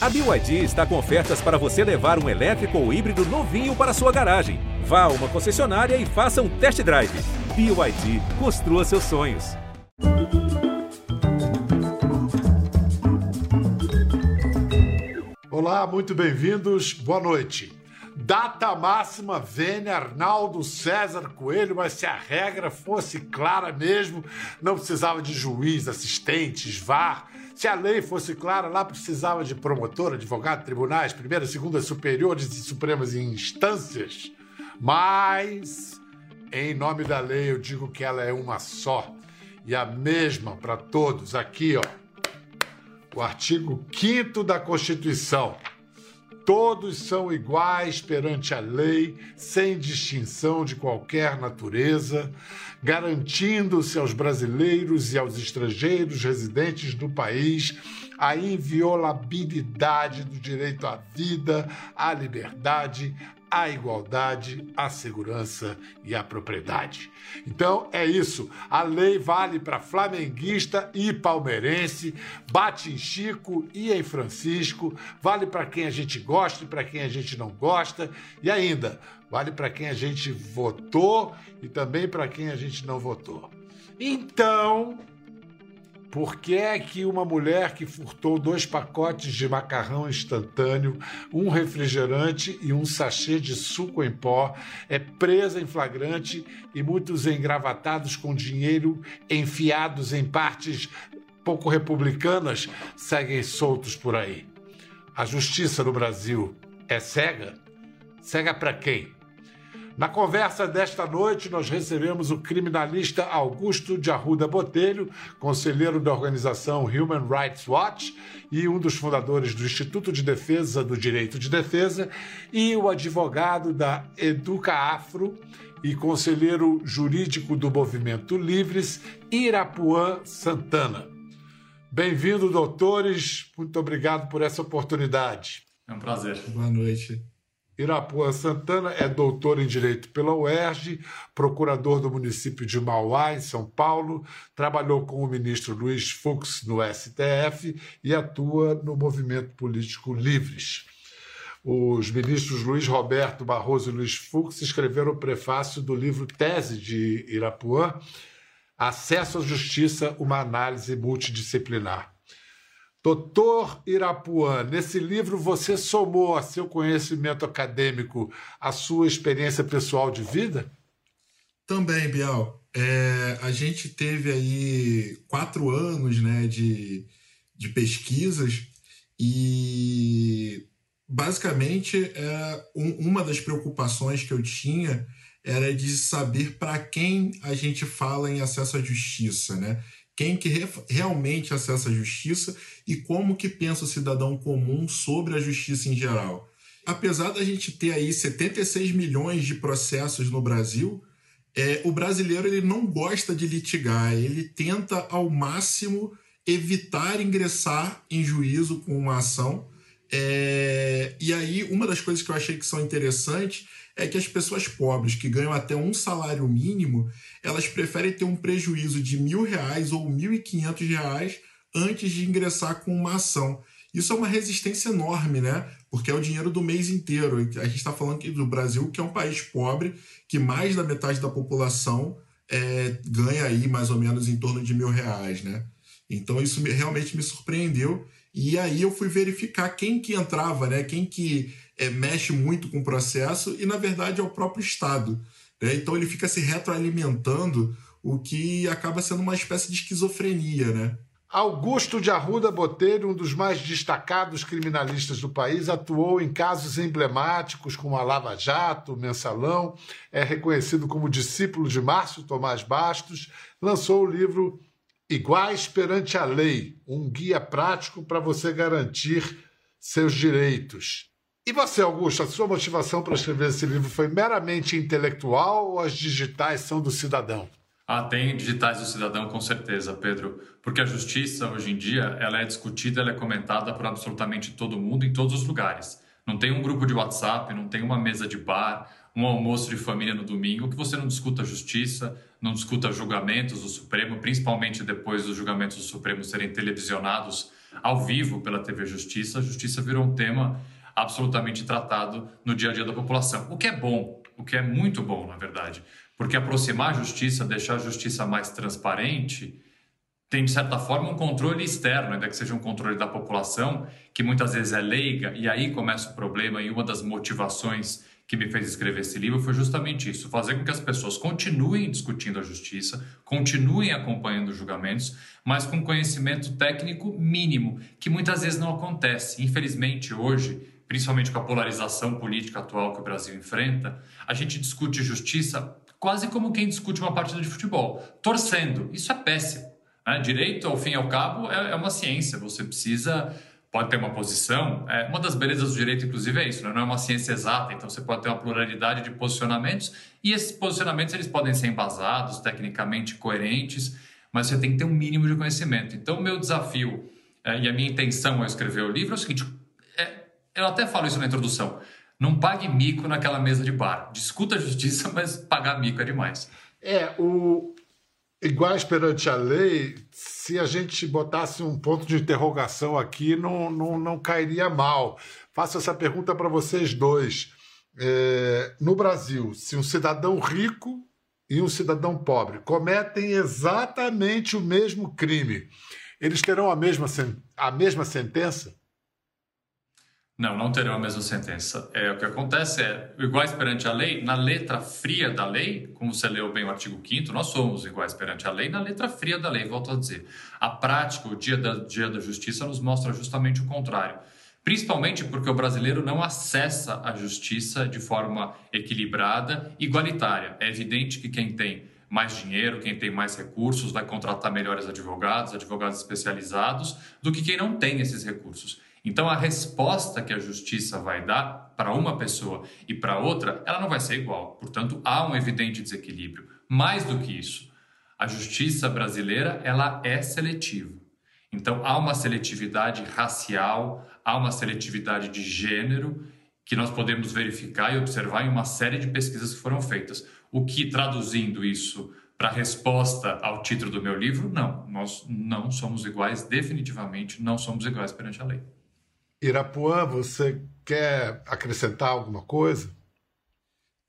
A BYD está com ofertas para você levar um elétrico ou híbrido novinho para sua garagem. Vá a uma concessionária e faça um test drive. BYD, construa seus sonhos. Olá, muito bem-vindos. Boa noite. Data máxima Vênia Arnaldo César Coelho, mas se a regra fosse clara mesmo, não precisava de juiz, assistentes, VAR. Se a lei fosse clara, lá precisava de promotor, advogado, tribunais, primeira, segunda, superiores e supremas instâncias. Mas, em nome da lei, eu digo que ela é uma só e a mesma para todos. Aqui, ó, o artigo 5 da Constituição. Todos são iguais perante a lei, sem distinção de qualquer natureza, garantindo-se aos brasileiros e aos estrangeiros residentes do país a inviolabilidade do direito à vida, à liberdade, à igualdade, à segurança e à propriedade. Então é isso. A lei vale para flamenguista e palmeirense, bate em Chico e em Francisco, vale para quem a gente gosta e para quem a gente não gosta, e ainda vale para quem a gente votou e também para quem a gente não votou. Então, por que é que uma mulher que furtou dois pacotes de macarrão instantâneo, um refrigerante e um sachê de suco em pó é presa em flagrante e muitos engravatados com dinheiro enfiados em partes pouco republicanas seguem soltos por aí? A justiça no Brasil é cega? Cega para quem? Na conversa desta noite, nós recebemos o criminalista Augusto de Arruda Botelho, conselheiro da organização Human Rights Watch e um dos fundadores do Instituto de Defesa do Direito de Defesa, e o advogado da Educa Afro e conselheiro jurídico do Movimento Livres, Irapuã Santana. Bem-vindo, doutores. Muito obrigado por essa oportunidade. É um prazer. Boa noite. Irapuã Santana é doutor em Direito pela UERJ, procurador do município de Mauá, em São Paulo, trabalhou com o ministro Luiz Fux no STF e atua no movimento político Livres. Os ministros Luiz Roberto Barroso e Luiz Fux escreveram o prefácio do livro Tese de Irapuã, Acesso à Justiça, uma análise multidisciplinar. Doutor Irapuã, nesse livro você somou a seu conhecimento acadêmico a sua experiência pessoal de vida? Também, Bial. É, a gente teve aí quatro anos né, de, de pesquisas e basicamente é, um, uma das preocupações que eu tinha era de saber para quem a gente fala em acesso à justiça, né? Quem que re realmente acessa a justiça e como que pensa o cidadão comum sobre a justiça em geral. Apesar da gente ter aí 76 milhões de processos no Brasil, é, o brasileiro ele não gosta de litigar, ele tenta ao máximo evitar ingressar em juízo com uma ação. É, e aí, uma das coisas que eu achei que são interessantes é que as pessoas pobres que ganham até um salário mínimo, elas preferem ter um prejuízo de mil reais ou mil e quinhentos reais antes de ingressar com uma ação. Isso é uma resistência enorme, né? Porque é o dinheiro do mês inteiro. A gente está falando aqui do Brasil, que é um país pobre, que mais da metade da população é, ganha aí mais ou menos em torno de mil reais, né? Então isso realmente me surpreendeu. E aí eu fui verificar quem que entrava, né? Quem que é, mexe muito com o processo e, na verdade, é o próprio Estado. Né? Então ele fica se retroalimentando, o que acaba sendo uma espécie de esquizofrenia, né? Augusto de Arruda Botelho, um dos mais destacados criminalistas do país, atuou em casos emblemáticos como a Lava Jato, o Mensalão, é reconhecido como discípulo de Márcio Tomás Bastos, lançou o livro Iguais perante a Lei, um guia prático para você garantir seus direitos. E você, Augusto, a sua motivação para escrever esse livro foi meramente intelectual ou as digitais são do cidadão? Ah, tem digitais do cidadão, com certeza, Pedro. Porque a justiça, hoje em dia, ela é discutida, ela é comentada por absolutamente todo mundo, em todos os lugares. Não tem um grupo de WhatsApp, não tem uma mesa de bar, um almoço de família no domingo que você não discuta justiça, não discuta julgamentos do Supremo, principalmente depois dos julgamentos do Supremo serem televisionados ao vivo pela TV Justiça, a justiça virou um tema absolutamente tratado no dia a dia da população. O que é bom, o que é muito bom, na verdade, porque aproximar a justiça, deixar a justiça mais transparente, tem, de certa forma, um controle externo, ainda que seja um controle da população, que muitas vezes é leiga, e aí começa o problema, e uma das motivações que me fez escrever esse livro foi justamente isso: fazer com que as pessoas continuem discutindo a justiça, continuem acompanhando os julgamentos, mas com conhecimento técnico mínimo, que muitas vezes não acontece. Infelizmente, hoje, principalmente com a polarização política atual que o Brasil enfrenta, a gente discute justiça quase como quem discute uma partida de futebol, torcendo. Isso é péssimo. Né? Direito, ao fim e ao cabo, é, é uma ciência. Você precisa pode ter uma posição. É, uma das belezas do direito, inclusive, é isso, né? não é uma ciência exata, então você pode ter uma pluralidade de posicionamentos e esses posicionamentos eles podem ser embasados, tecnicamente coerentes, mas você tem que ter um mínimo de conhecimento. Então, o meu desafio é, e a minha intenção ao escrever o livro é o seguinte: eu até falo isso na introdução. Não pague mico naquela mesa de bar. Discuta a justiça, mas pagar mico é demais. É, o, iguais perante a lei, se a gente botasse um ponto de interrogação aqui, não, não, não cairia mal. Faço essa pergunta para vocês dois. É, no Brasil, se um cidadão rico e um cidadão pobre cometem exatamente o mesmo crime, eles terão a mesma, a mesma sentença? Não, não terão a mesma sentença. É, o que acontece é, iguais perante a lei, na letra fria da lei, como você leu bem o artigo 5 nós somos iguais perante a lei na letra fria da lei, volto a dizer. A prática, o dia da, dia da justiça, nos mostra justamente o contrário. Principalmente porque o brasileiro não acessa a justiça de forma equilibrada, igualitária. É evidente que quem tem mais dinheiro, quem tem mais recursos, vai contratar melhores advogados, advogados especializados, do que quem não tem esses recursos. Então, a resposta que a justiça vai dar para uma pessoa e para outra, ela não vai ser igual. Portanto, há um evidente desequilíbrio. Mais do que isso, a justiça brasileira ela é seletiva. Então, há uma seletividade racial, há uma seletividade de gênero que nós podemos verificar e observar em uma série de pesquisas que foram feitas. O que, traduzindo isso para a resposta ao título do meu livro, não, nós não somos iguais, definitivamente não somos iguais perante a lei. Irapuã, você quer acrescentar alguma coisa?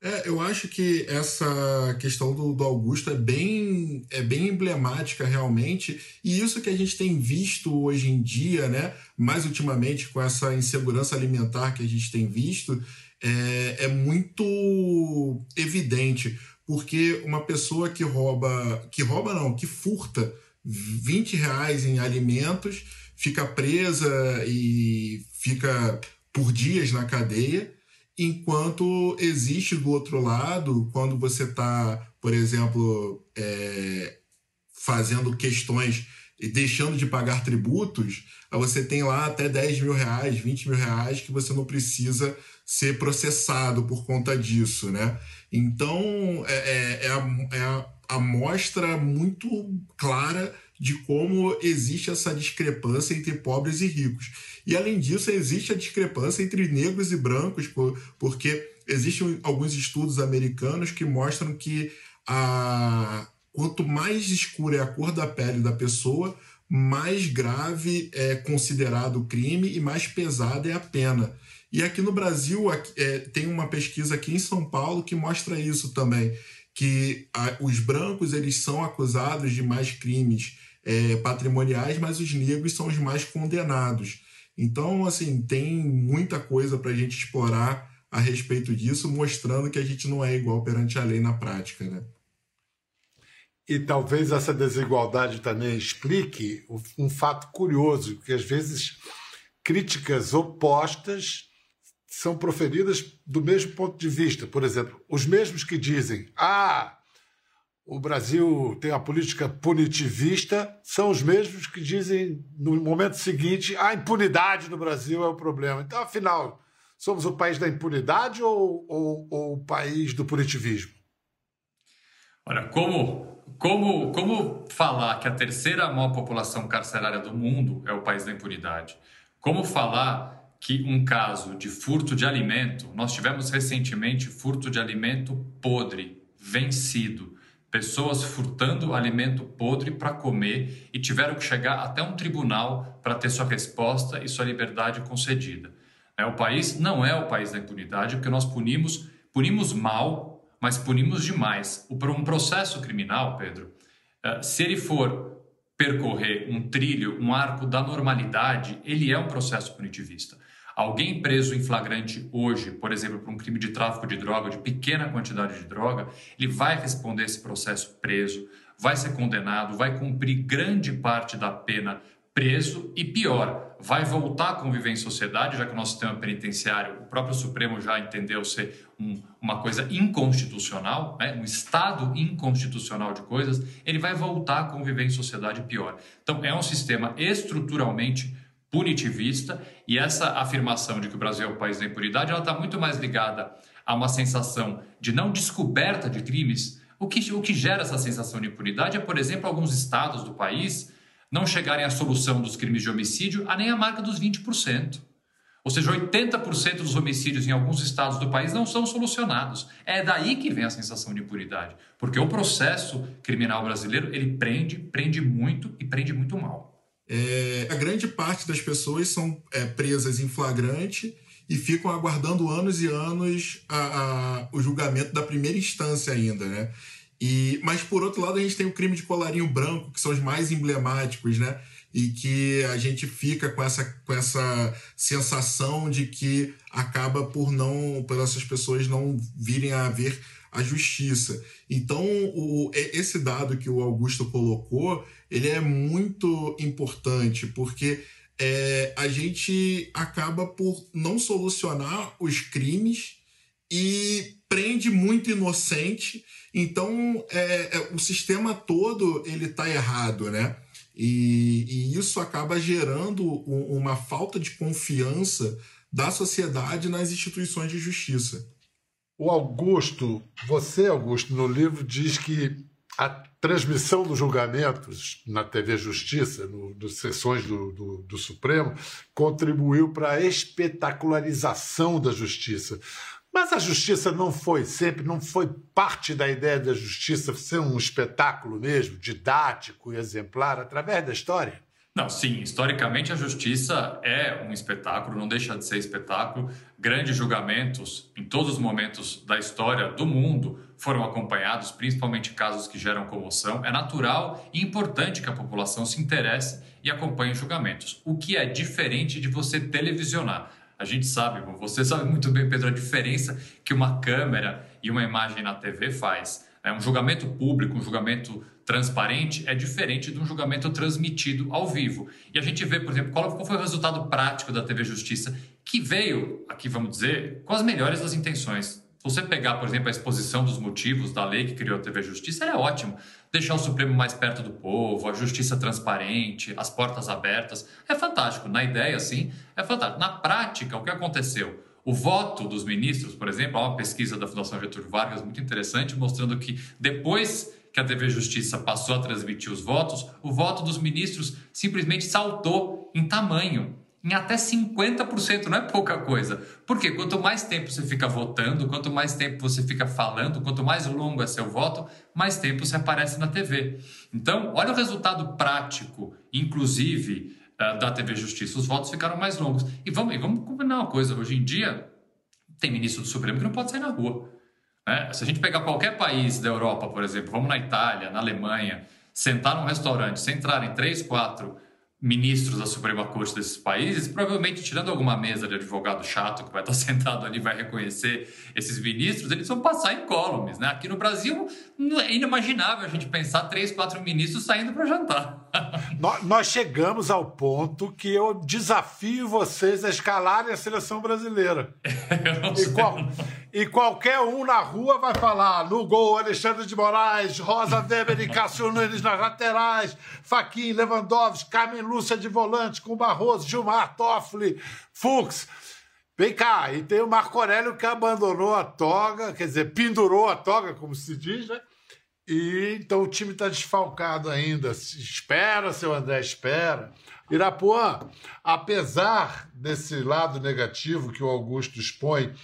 É, eu acho que essa questão do, do, Augusto é bem, é bem emblemática realmente, e isso que a gente tem visto hoje em dia, né, mais ultimamente com essa insegurança alimentar que a gente tem visto, é, é muito evidente, porque uma pessoa que rouba, que rouba não, que furta 20 reais em alimentos, fica presa e fica por dias na cadeia, enquanto existe do outro lado, quando você está, por exemplo, é, fazendo questões e deixando de pagar tributos, você tem lá até 10 mil reais, 20 mil reais que você não precisa ser processado por conta disso, né? Então, é, é, é, a, é a amostra muito clara de como existe essa discrepância entre pobres e ricos. E além disso, existe a discrepância entre negros e brancos, porque existem alguns estudos americanos que mostram que a quanto mais escura é a cor da pele da pessoa, mais grave é considerado o crime e mais pesada é a pena. E aqui no Brasil é, tem uma pesquisa aqui em São Paulo que mostra isso também, que a, os brancos eles são acusados de mais crimes é, patrimoniais, mas os negros são os mais condenados. Então, assim, tem muita coisa para a gente explorar a respeito disso, mostrando que a gente não é igual perante a lei na prática, né? E talvez essa desigualdade também explique um fato curioso, que às vezes críticas opostas são proferidas do mesmo ponto de vista. Por exemplo, os mesmos que dizem: ah, o Brasil tem a política punitivista, são os mesmos que dizem no momento seguinte a impunidade no Brasil é o problema. Então, afinal, somos o país da impunidade ou, ou, ou o país do punitivismo? Olha, como, como, como falar que a terceira maior população carcerária do mundo é o país da impunidade? Como falar que um caso de furto de alimento, nós tivemos recentemente furto de alimento podre, vencido pessoas furtando alimento podre para comer e tiveram que chegar até um tribunal para ter sua resposta e sua liberdade concedida. É, o país não é o país da impunidade, porque nós punimos, punimos mal, mas punimos demais. Um processo criminal, Pedro, é, se ele for percorrer um trilho, um arco da normalidade, ele é um processo punitivista. Alguém preso em flagrante hoje, por exemplo, por um crime de tráfico de droga, de pequena quantidade de droga, ele vai responder esse processo preso, vai ser condenado, vai cumprir grande parte da pena preso e pior, vai voltar a conviver em sociedade, já que o nosso sistema penitenciário, o próprio Supremo já entendeu ser um, uma coisa inconstitucional, né? um estado inconstitucional de coisas, ele vai voltar a conviver em sociedade pior. Então, é um sistema estruturalmente punitivista e essa afirmação de que o Brasil é o país da impunidade, ela está muito mais ligada a uma sensação de não descoberta de crimes. O que, o que gera essa sensação de impunidade é, por exemplo, alguns estados do país não chegarem à solução dos crimes de homicídio a nem a marca dos 20%. Ou seja, 80% dos homicídios em alguns estados do país não são solucionados. É daí que vem a sensação de impunidade, porque o processo criminal brasileiro, ele prende, prende muito e prende muito mal. É, a grande parte das pessoas são é, presas em flagrante e ficam aguardando anos e anos a, a, o julgamento da primeira instância ainda, né? E, mas, por outro lado, a gente tem o crime de colarinho branco, que são os mais emblemáticos, né? E que a gente fica com essa, com essa sensação de que acaba por não, por essas pessoas não virem a ver a justiça. Então, o, esse dado que o Augusto colocou, ele é muito importante, porque é, a gente acaba por não solucionar os crimes e prende muito inocente. Então, é, é, o sistema todo ele está errado, né? E, e, isso acaba gerando uma falta de confiança da sociedade nas instituições de justiça. O Augusto, você, Augusto, no livro diz que a transmissão dos julgamentos na TV Justiça, no, sessões do, do, do Supremo, contribuiu para a espetacularização da justiça. Mas a justiça não foi sempre, não foi parte da ideia da justiça ser um espetáculo mesmo, didático e exemplar através da história? Não, sim, historicamente a justiça é um espetáculo, não deixa de ser espetáculo. Grandes julgamentos em todos os momentos da história do mundo foram acompanhados, principalmente casos que geram comoção. É natural e importante que a população se interesse e acompanhe julgamentos. O que é diferente de você televisionar. A gente sabe, você sabe muito bem, Pedro, a diferença que uma câmera e uma imagem na TV faz. É um julgamento público, um julgamento transparente é diferente de um julgamento transmitido ao vivo. E a gente vê, por exemplo, qual foi o resultado prático da TV Justiça, que veio, aqui vamos dizer, com as melhores das intenções. Se você pegar, por exemplo, a exposição dos motivos da lei que criou a TV Justiça, é ótimo. Deixar o Supremo mais perto do povo, a justiça transparente, as portas abertas. É fantástico. Na ideia, sim, é fantástico. Na prática, o que aconteceu? O voto dos ministros, por exemplo, há uma pesquisa da Fundação Getúlio Vargas muito interessante, mostrando que depois que a TV Justiça passou a transmitir os votos, o voto dos ministros simplesmente saltou em tamanho em até 50%, não é pouca coisa. Porque quanto mais tempo você fica votando, quanto mais tempo você fica falando, quanto mais longo é seu voto, mais tempo você aparece na TV. Então, olha o resultado prático, inclusive, da TV Justiça. Os votos ficaram mais longos. E vamos, e vamos combinar uma coisa: hoje em dia, tem ministro do Supremo que não pode sair na rua. Né? Se a gente pegar qualquer país da Europa, por exemplo, vamos na Itália, na Alemanha, sentar num restaurante, se entrarem três, quatro ministros da Suprema Corte desses países, provavelmente tirando alguma mesa de advogado chato que vai estar sentado ali vai reconhecer esses ministros, eles vão passar incólumes, né? Aqui no Brasil é inimaginável a gente pensar três, quatro ministros saindo para jantar. Nós chegamos ao ponto que eu desafio vocês a escalarem a seleção brasileira. e, qual, e, qualquer um na rua vai falar no gol Alexandre de Moraes, Rosa Weber e Cássio Nunes nas laterais, Faquin, Lewandowski, Carmen Lúcia de volante com Barroso, Gilmar Toffoli, Fux. Vem cá, e tem o Marco Aurélio que abandonou a toga, quer dizer, pendurou a toga, como se diz, né? E então o time está desfalcado ainda. Espera, seu André, espera. Irapuã, apesar desse lado negativo que o Augusto expõe,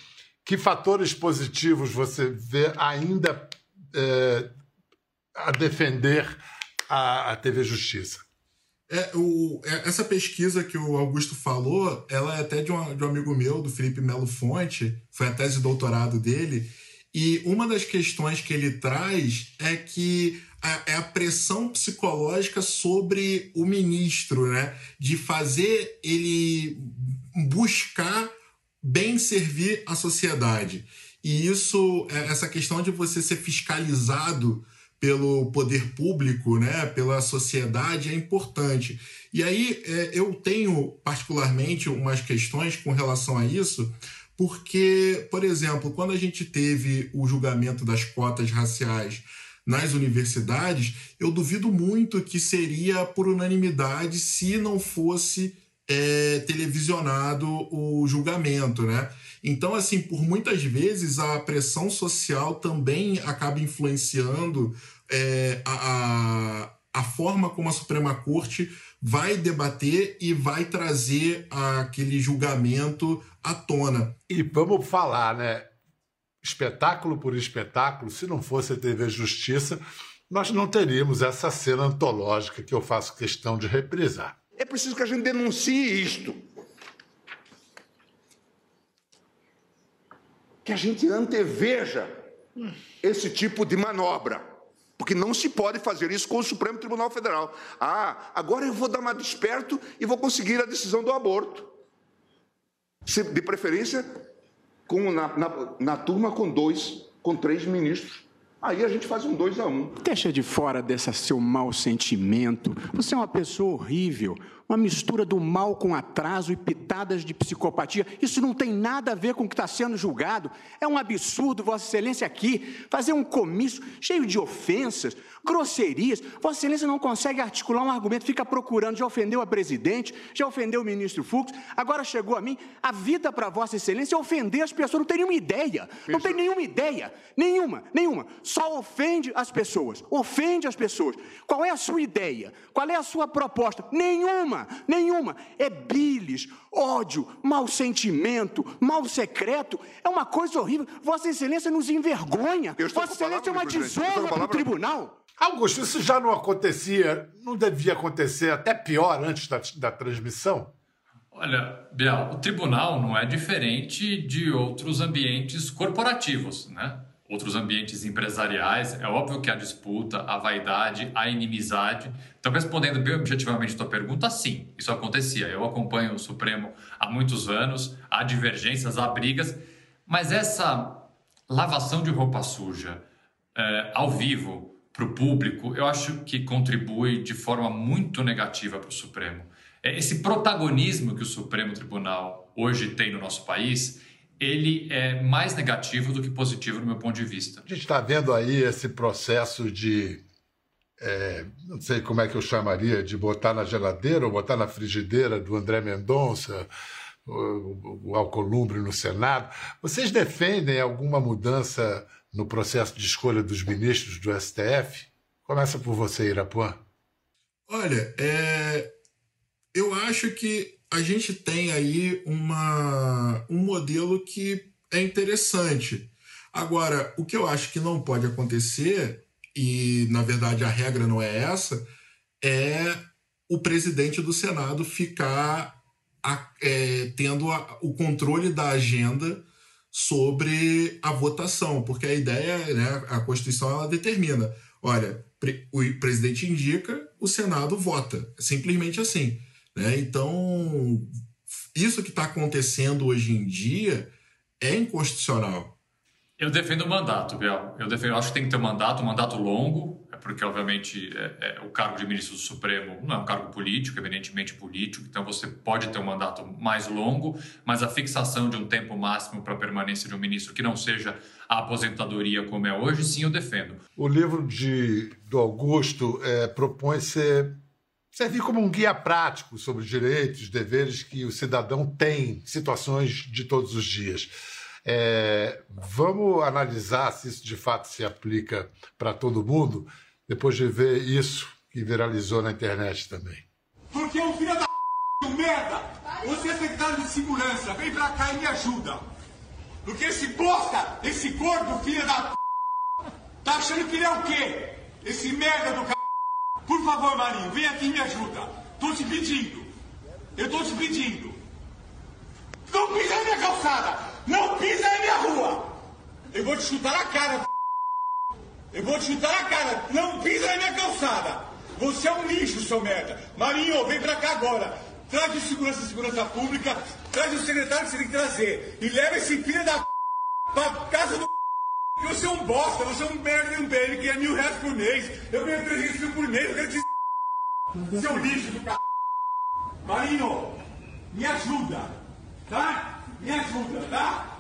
que fatores positivos você vê ainda é, a defender a, a TV Justiça. É, o, é, essa pesquisa que o Augusto falou, ela é até de um, de um amigo meu, do Felipe Melo Fonte, foi a tese de doutorado dele, e uma das questões que ele traz é que a, é a pressão psicológica sobre o ministro, né? De fazer ele buscar bem servir a sociedade. E isso, é, essa questão de você ser fiscalizado pelo poder público, né, pela sociedade, é importante. E aí é, eu tenho particularmente umas questões com relação a isso, porque, por exemplo, quando a gente teve o julgamento das cotas raciais nas universidades, eu duvido muito que seria por unanimidade se não fosse é, televisionado o julgamento, né? Então, assim, por muitas vezes a pressão social também acaba influenciando é, a, a forma como a Suprema Corte vai debater e vai trazer aquele julgamento à tona. E vamos falar, né? Espetáculo por espetáculo, se não fosse a TV Justiça, nós não teríamos essa cena antológica que eu faço questão de reprisar. É preciso que a gente denuncie isto. Que a gente anteveja esse tipo de manobra. Porque não se pode fazer isso com o Supremo Tribunal Federal. Ah, agora eu vou dar uma desperto e vou conseguir a decisão do aborto. De preferência, com, na, na, na turma com dois, com três ministros. Aí a gente faz um dois a um. Deixa de fora desse seu mau sentimento. Você é uma pessoa horrível uma mistura do mal com atraso e pitadas de psicopatia. Isso não tem nada a ver com o que está sendo julgado. É um absurdo, Vossa Excelência, aqui fazer um comício cheio de ofensas, grosserias. Vossa Excelência não consegue articular um argumento, fica procurando. Já ofendeu a presidente, já ofendeu o ministro Fux, agora chegou a mim. A vida para Vossa Excelência é ofender as pessoas. Não tem nenhuma ideia. Não tem nenhuma ideia. Nenhuma, nenhuma. Só ofende as pessoas. Ofende as pessoas. Qual é a sua ideia? Qual é a sua proposta? Nenhuma nenhuma, nenhuma. É bilis, ódio, mau sentimento, mal secreto. É uma coisa horrível. Vossa Excelência nos envergonha. Vossa Excelência é uma tesoura para o tribunal. Augusto, isso já não acontecia, não devia acontecer até pior antes da, da transmissão? Olha, Biel, o tribunal não é diferente de outros ambientes corporativos, né? Outros ambientes empresariais, é óbvio que a disputa, a vaidade, a inimizade. Então, respondendo bem objetivamente a tua pergunta, sim, isso acontecia. Eu acompanho o Supremo há muitos anos, há divergências, há brigas, mas essa lavação de roupa suja é, ao vivo para o público, eu acho que contribui de forma muito negativa para o Supremo. É, esse protagonismo que o Supremo Tribunal hoje tem no nosso país ele é mais negativo do que positivo no meu ponto de vista. A gente está vendo aí esse processo de, é, não sei como é que eu chamaria, de botar na geladeira ou botar na frigideira do André Mendonça, o, o Alcolumbre no Senado. Vocês defendem alguma mudança no processo de escolha dos ministros do STF? Começa por você, Irapuã. Olha, é, eu acho que a gente tem aí uma, um modelo que é interessante. Agora, o que eu acho que não pode acontecer, e na verdade a regra não é essa, é o presidente do Senado ficar a, é, tendo a, o controle da agenda sobre a votação, porque a ideia, né, a Constituição ela determina, olha, o presidente indica, o Senado vota, simplesmente assim. Né? Então, isso que está acontecendo hoje em dia é inconstitucional. Eu defendo o mandato, Biel. Eu, defendo, acho que tem que ter um mandato, um mandato longo, é porque, obviamente, é, é, o cargo de ministro do Supremo não é um cargo político, evidentemente político, então você pode ter um mandato mais longo, mas a fixação de um tempo máximo para a permanência de um ministro que não seja a aposentadoria como é hoje, sim, eu defendo. O livro de, do Augusto é, propõe ser servir como um guia prático sobre os direitos, deveres que o cidadão tem em situações de todos os dias. É, vamos analisar se isso de fato se aplica para todo mundo, depois de ver isso que viralizou na internet também. Porque o filho da merda, você é secretário de segurança, vem pra cá e me ajuda. Porque esse bosta, esse gordo filho da tá achando que ele é o quê? Esse merda do c... Por favor, Marinho, vem aqui e me ajuda. Tô te pedindo. Eu tô te pedindo. Não pisa na minha calçada! Não pisa na minha rua! Eu vou te chutar na cara. Eu vou te chutar na cara! Não pisa na minha calçada! Você é um lixo, seu merda! Marinho, vem pra cá agora! Traz o segurança e segurança pública, traz o secretário que você tem que trazer. E leva esse filho da pra casa do você é um bosta, você é um merda de um BN que é mil reais por mês. Eu ganho 300 mil por mês, eu quero te. Seu lixo do c. Marinho, me ajuda, tá? Me ajuda, tá?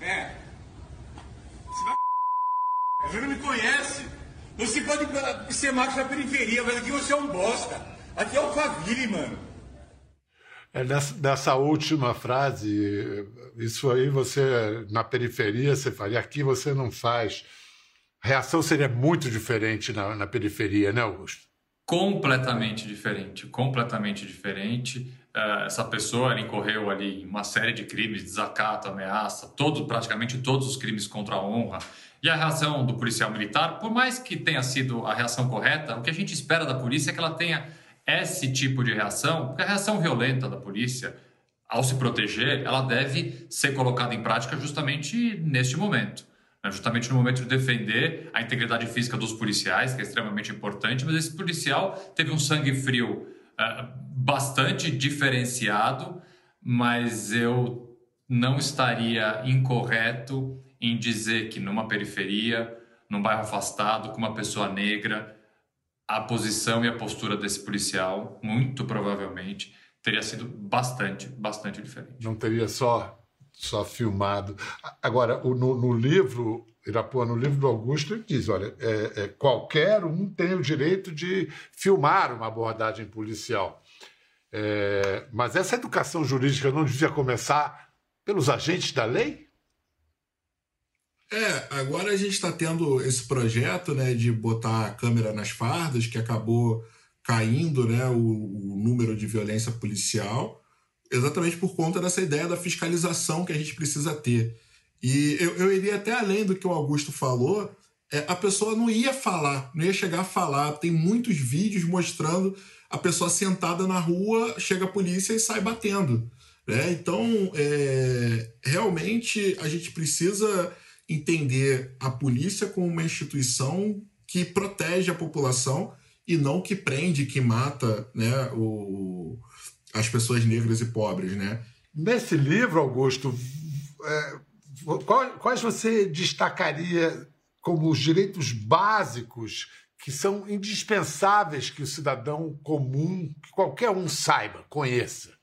É. Você vai. Você não me conhece. Você pode ser macho na periferia, mas aqui você é um bosta. Aqui é Alphaville, mano. É nessa, nessa, última frase, isso aí você, na periferia, você faria, aqui você não faz. A reação seria muito diferente na, na periferia, né, Augusto? Completamente diferente, completamente diferente. Uh, essa pessoa incorreu ali em uma série de crimes, desacato, ameaça, todo, praticamente todos os crimes contra a honra. E a reação do policial militar, por mais que tenha sido a reação correta, o que a gente espera da polícia é que ela tenha esse tipo de reação, porque a reação violenta da polícia, ao se proteger, ela deve ser colocada em prática justamente neste momento. Né? Justamente no momento de defender a integridade física dos policiais, que é extremamente importante, mas esse policial teve um sangue frio uh, bastante diferenciado, mas eu não estaria incorreto em dizer que numa periferia, num bairro afastado, com uma pessoa negra, a posição e a postura desse policial, muito provavelmente, teria sido bastante, bastante diferente. Não teria só só filmado. Agora, no, no livro, Irapuã, no livro do Augusto, ele diz: olha, é, é, qualquer um tem o direito de filmar uma abordagem policial. É, mas essa educação jurídica não devia começar pelos agentes da lei? É, agora a gente está tendo esse projeto né, de botar a câmera nas fardas, que acabou caindo né, o, o, número de violência policial, exatamente por conta dessa ideia da fiscalização que a gente precisa ter. E eu, eu iria até além do que o Augusto falou, é, a pessoa não ia falar, não ia chegar a falar. Tem muitos vídeos mostrando a pessoa sentada na rua, chega a polícia e sai batendo. Né? Então, é, realmente, a gente precisa entender a polícia como uma instituição que protege a população e não que prende, que mata né, o, as pessoas negras e pobres. Né? Nesse livro, Augusto, é, quais você destacaria como os direitos básicos que são indispensáveis que o cidadão comum, que qualquer um saiba, conheça?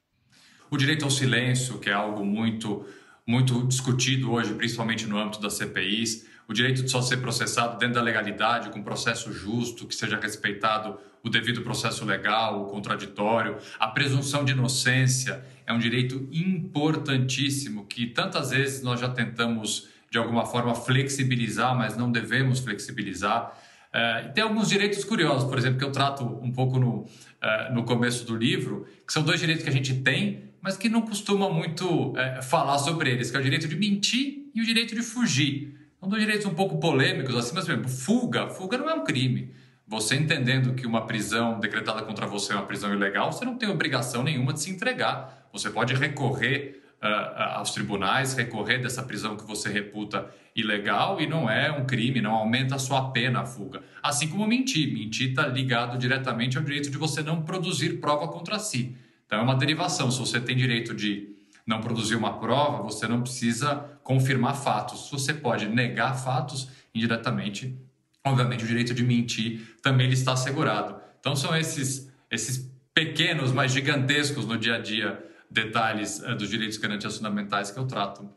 O direito ao silêncio, que é algo muito muito discutido hoje, principalmente no âmbito das CPIs, o direito de só ser processado dentro da legalidade, com processo justo, que seja respeitado o devido processo legal, o contraditório, a presunção de inocência é um direito importantíssimo que tantas vezes nós já tentamos de alguma forma flexibilizar, mas não devemos flexibilizar. Uh, tem alguns direitos curiosos, por exemplo, que eu trato um pouco no, uh, no começo do livro, que são dois direitos que a gente tem, mas que não costuma muito é, falar sobre eles, que é o direito de mentir e o direito de fugir. São dois direitos um pouco polêmicos, assim, mas mesmo, fuga, fuga não é um crime. Você entendendo que uma prisão decretada contra você é uma prisão ilegal, você não tem obrigação nenhuma de se entregar. Você pode recorrer uh, aos tribunais, recorrer dessa prisão que você reputa ilegal e não é um crime, não aumenta a sua pena a fuga. Assim como mentir. Mentir está ligado diretamente ao direito de você não produzir prova contra si. Então é uma derivação. Se você tem direito de não produzir uma prova, você não precisa confirmar fatos. Você pode negar fatos indiretamente. Obviamente, o direito de mentir também está assegurado. Então são esses, esses pequenos, mas gigantescos no dia a dia detalhes é, dos direitos garantidos fundamentais que eu trato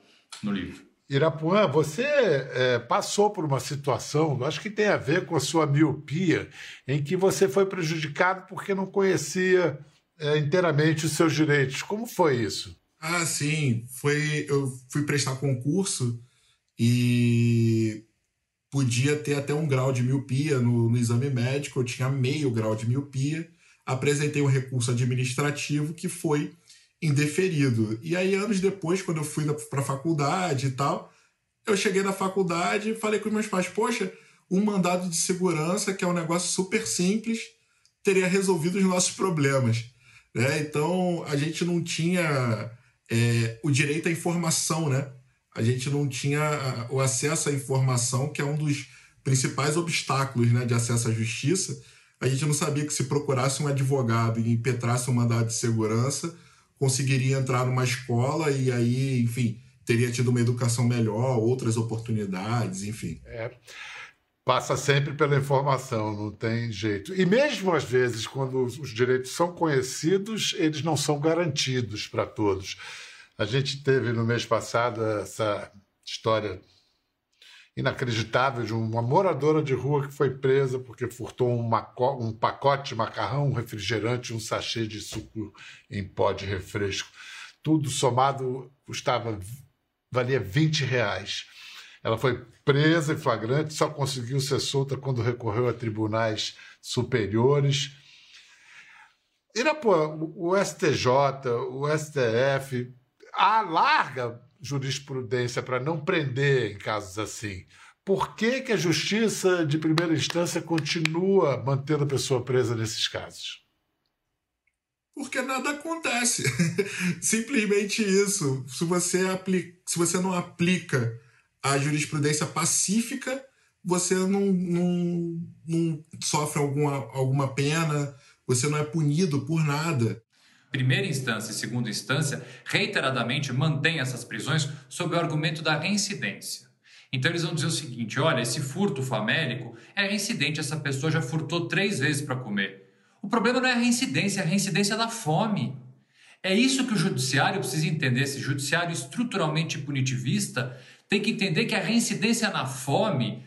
no livro. Irapuã, você é, passou por uma situação, acho que tem a ver com a sua miopia, em que você foi prejudicado porque não conhecia é, inteiramente os seus direitos. Como foi isso? Ah, sim. Foi, eu fui prestar concurso e podia ter até um grau de miopia no, no exame médico. Eu tinha meio grau de miopia. Apresentei um recurso administrativo que foi indeferido. E aí, anos depois, quando eu fui para a faculdade e tal, eu cheguei na faculdade e falei com os meus pais: Poxa, um mandado de segurança, que é um negócio super simples, teria resolvido os nossos problemas. Né? Então, a gente não tinha é, o direito à informação, né? A gente não tinha o acesso à informação, que é um dos principais obstáculos né, de acesso à justiça. A gente não sabia que se procurasse um advogado e impetrasse um mandado de segurança, conseguiria entrar numa escola e aí, enfim, teria tido uma educação melhor, outras oportunidades, enfim. É passa sempre pela informação, não tem jeito. E mesmo às vezes, quando os direitos são conhecidos, eles não são garantidos para todos. A gente teve no mês passado essa história inacreditável de uma moradora de rua que foi presa porque furtou um, um pacote de macarrão, um refrigerante, um sachê de suco em pó de refresco. Tudo somado custava valia 20 reais. Ela foi presa em flagrante, só conseguiu ser solta quando recorreu a tribunais superiores. Irapuã, o STJ, o STF, há larga jurisprudência para não prender em casos assim. Por que, que a justiça de primeira instância continua mantendo a pessoa presa nesses casos? Porque nada acontece. Simplesmente isso. Se você, aplica, se você não aplica a jurisprudência pacífica, você não, não, não sofre alguma, alguma pena, você não é punido por nada. Primeira instância e segunda instância reiteradamente mantêm essas prisões sob o argumento da reincidência. Então eles vão dizer o seguinte: olha, esse furto famélico é reincidente, essa pessoa já furtou três vezes para comer. O problema não é a reincidência, é a reincidência da fome. É isso que o judiciário precisa entender. Esse judiciário estruturalmente punitivista tem que entender que a reincidência na fome,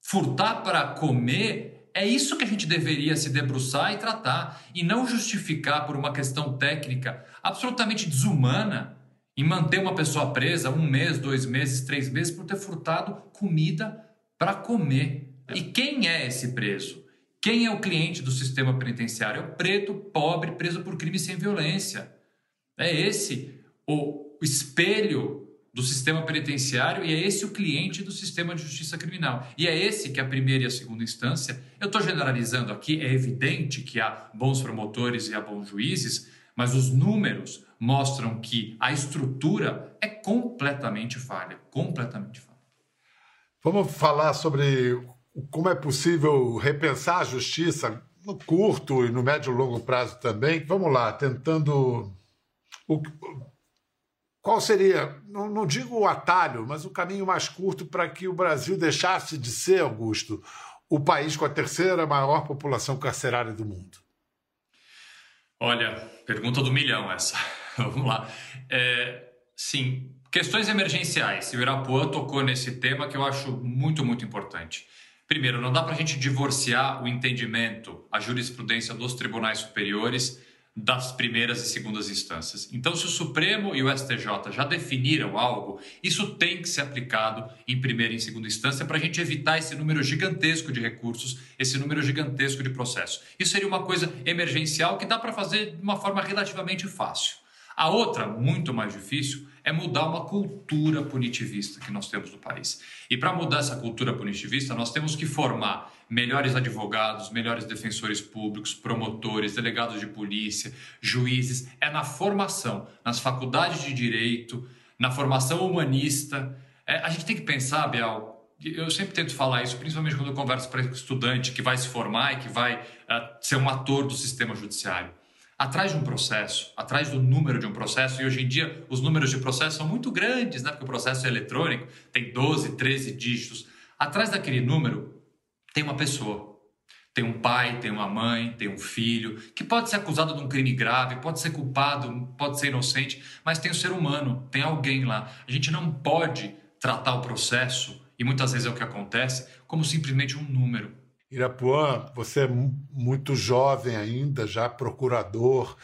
furtar para comer, é isso que a gente deveria se debruçar e tratar, e não justificar por uma questão técnica absolutamente desumana em manter uma pessoa presa um mês, dois meses, três meses por ter furtado comida para comer. E quem é esse preso? Quem é o cliente do sistema penitenciário? É o preto, pobre, preso por crime sem violência. É esse o espelho do sistema penitenciário e é esse o cliente do sistema de justiça criminal. E é esse que a primeira e a segunda instância, eu estou generalizando aqui, é evidente que há bons promotores e há bons juízes, mas os números mostram que a estrutura é completamente falha, completamente falha. Vamos falar sobre como é possível repensar a justiça no curto e no médio e longo prazo também. Vamos lá, tentando qual seria, não, não digo o atalho, mas o caminho mais curto para que o Brasil deixasse de ser, Augusto, o país com a terceira maior população carcerária do mundo? Olha, pergunta do milhão essa. Vamos lá. É, sim, questões emergenciais. O Irapuã tocou nesse tema que eu acho muito, muito importante. Primeiro, não dá para a gente divorciar o entendimento, a jurisprudência dos tribunais superiores das primeiras e segundas instâncias. Então, se o Supremo e o STJ já definiram algo, isso tem que ser aplicado em primeira e em segunda instância para a gente evitar esse número gigantesco de recursos, esse número gigantesco de processos. Isso seria uma coisa emergencial que dá para fazer de uma forma relativamente fácil. A outra, muito mais difícil, é mudar uma cultura punitivista que nós temos no país. E para mudar essa cultura punitivista, nós temos que formar melhores advogados, melhores defensores públicos, promotores, delegados de polícia, juízes. É na formação, nas faculdades de direito, na formação humanista. É, a gente tem que pensar, Biel, eu sempre tento falar isso, principalmente quando eu converso para estudante que vai se formar e que vai uh, ser um ator do sistema judiciário atrás de um processo, atrás do número de um processo, e hoje em dia os números de processo são muito grandes, né? porque o processo é eletrônico, tem 12, 13 dígitos. Atrás daquele número tem uma pessoa. Tem um pai, tem uma mãe, tem um filho, que pode ser acusado de um crime grave, pode ser culpado, pode ser inocente, mas tem o um ser humano, tem alguém lá. A gente não pode tratar o processo, e muitas vezes é o que acontece, como simplesmente um número. Irapuã, você é muito jovem ainda, já procurador,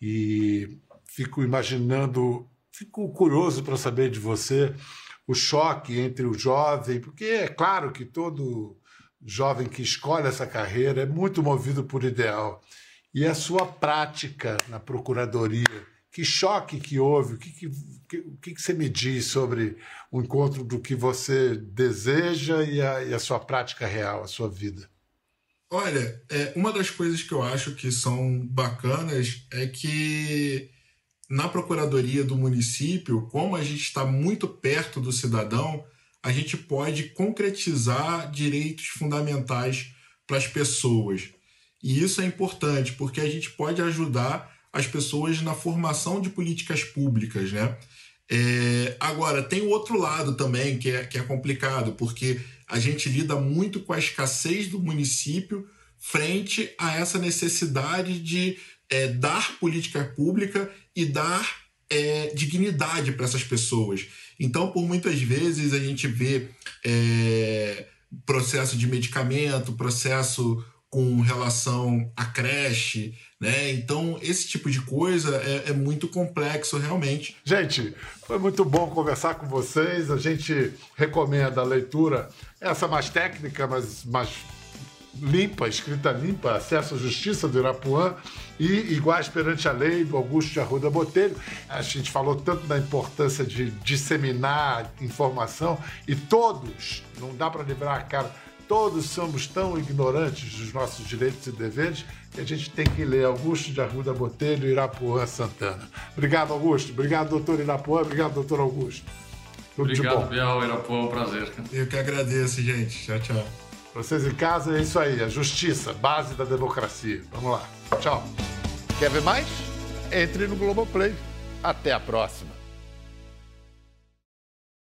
e fico imaginando, fico curioso para saber de você o choque entre o jovem, porque é claro que todo jovem que escolhe essa carreira é muito movido por ideal. E a sua prática na procuradoria, Que choque que houve? O que, que, o que, que você me diz sobre o encontro do que você deseja e a, e a sua prática real, a sua vida? Olha, é, uma das coisas que eu acho que são bacanas é que na Procuradoria do município, como a gente está muito perto do cidadão, a gente pode concretizar direitos fundamentais para as pessoas. E isso é importante, porque a gente pode ajudar as pessoas na formação de políticas públicas, né? É, agora, tem o outro lado também que é, que é complicado, porque a gente lida muito com a escassez do município frente a essa necessidade de é, dar política pública e dar é, dignidade para essas pessoas. Então, por muitas vezes, a gente vê é, processo de medicamento, processo com relação à creche, né? Então, esse tipo de coisa é, é, muito complexo, realmente. Gente, foi muito bom conversar com vocês. A gente recomenda a leitura, essa mais técnica, mas mais limpa, escrita limpa, Acesso à Justiça do Irapuã e Iguais perante a Lei do Augusto de Arruda Botelho. A gente falou tanto da importância de disseminar informação e todos, não dá para livrar a cara, todos somos tão ignorantes dos nossos direitos e deveres que a gente tem que ler Augusto de Arruda Botelho e Irapuã Santana. Obrigado, Augusto. Obrigado, doutor Irapuã. Obrigado, doutor Augusto. Tudo Obrigado, Bial. Irapuã, um prazer. Eu que agradeço, gente. Tchau, tchau. Vocês em casa, é isso aí. A justiça, base da democracia. Vamos lá. Tchau. Quer ver mais? Entre no Globoplay. Até a próxima.